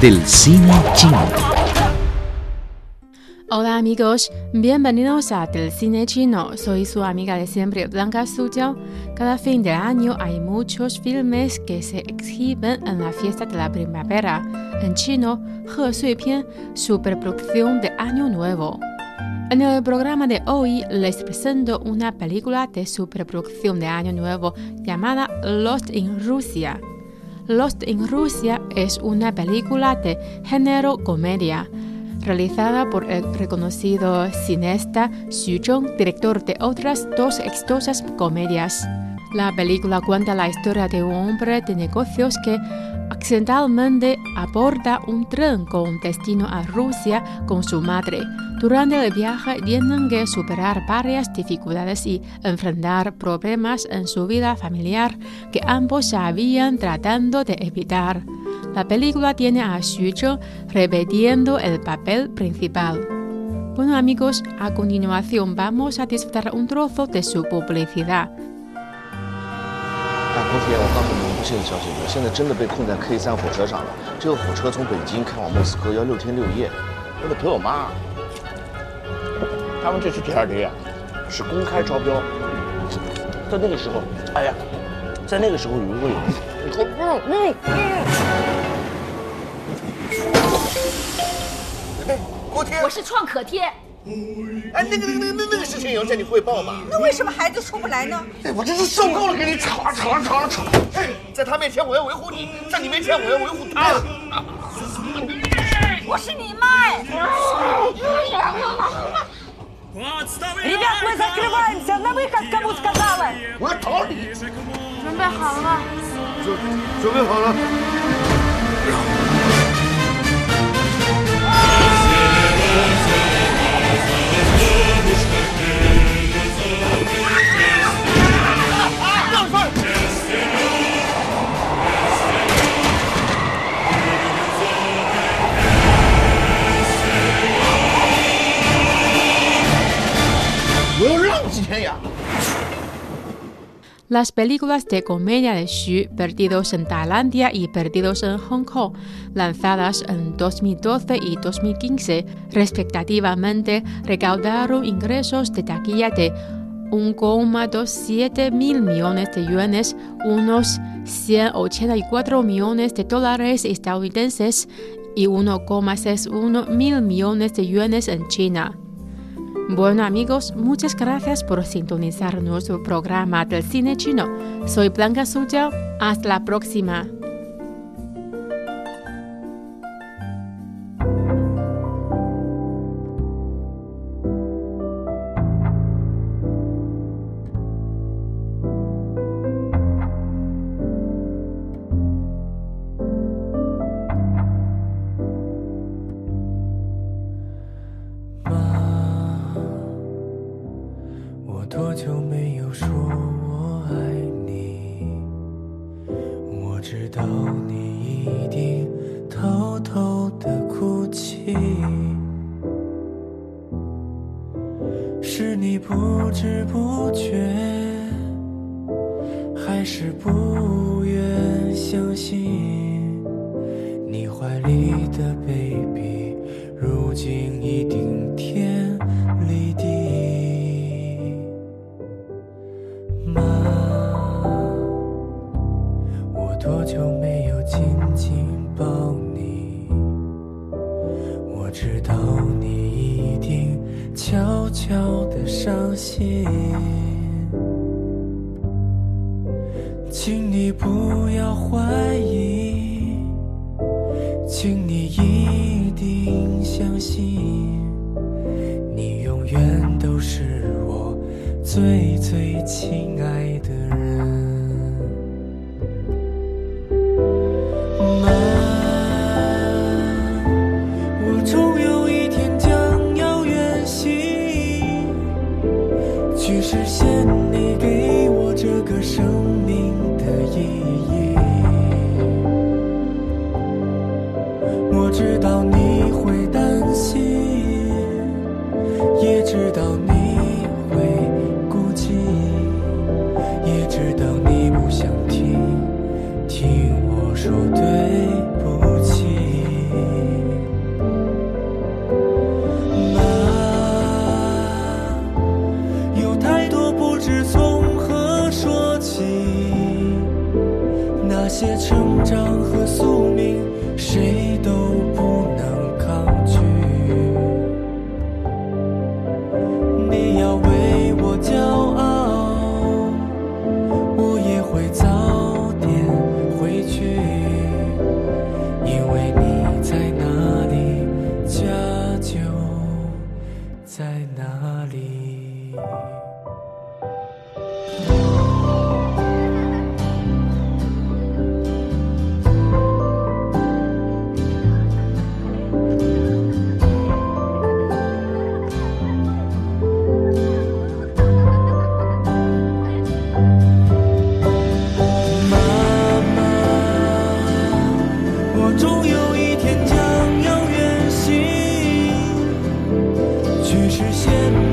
Del cine chino. Hola amigos, bienvenidos a Del cine chino. Soy su amiga de siempre, Blanca Suyao. Cada fin de año hay muchos filmes que se exhiben en la fiesta de la primavera. En chino, He Sui Pian, superproducción de Año Nuevo. En el programa de hoy les presento una película de superproducción de Año Nuevo llamada Lost in Rusia. Lost in Rusia es una película de género comedia realizada por el reconocido cineasta Xu Zhong, director de otras dos exitosas comedias. La película cuenta la historia de un hombre de negocios que accidentalmente aborda un tren con destino a Rusia con su madre. Durante el viaje tienen que superar varias dificultades y enfrentar problemas en su vida familiar que ambos habían tratando de evitar. La película tiene a Xu Zheng repitiendo el papel principal. Bueno amigos, a continuación vamos a disfrutar un trozo de su publicidad. 大空铁，我告诉你们不幸的消息，我现在真的被困在 K 三火车上了。这个火车从北京开往莫斯科要六天六夜，我得陪我妈。 他们这次 TRD 啊，是公开招标，在那个时候，哎呀，在那个时候如果有，你给我嗯嗯，哎，锅贴，我是创可贴，哎，那个那个那个那个事情也要向你汇报嘛。那为什么孩子出不来呢？哎，我真是受够了跟你吵啊吵啊吵啊吵！哎，在他面前我要维护你，在你面前我要维护他。我是你妈！Ребят, мы закрываемся! На выход, кому сказала! Что вы, что вы, Las películas de comedia de Xu, Perdidos en Tailandia y Perdidos en Hong Kong, lanzadas en 2012 y 2015, respectivamente, recaudaron ingresos de taquilla de 1,27 mil millones de yuanes, unos 184 millones de dólares estadounidenses y 1,61 mil millones de yuanes en China. Bueno amigos, muchas gracias por sintonizar nuestro programa del cine chino. Soy Blanca Suyao. Hasta la próxima. 一定偷偷的哭泣，是你不知不觉，还是不愿相信你怀里的 baby？如今已顶天悄悄的伤心，请你不要怀疑，请你一定相信，你永远都是我最最亲爱的。个声现你给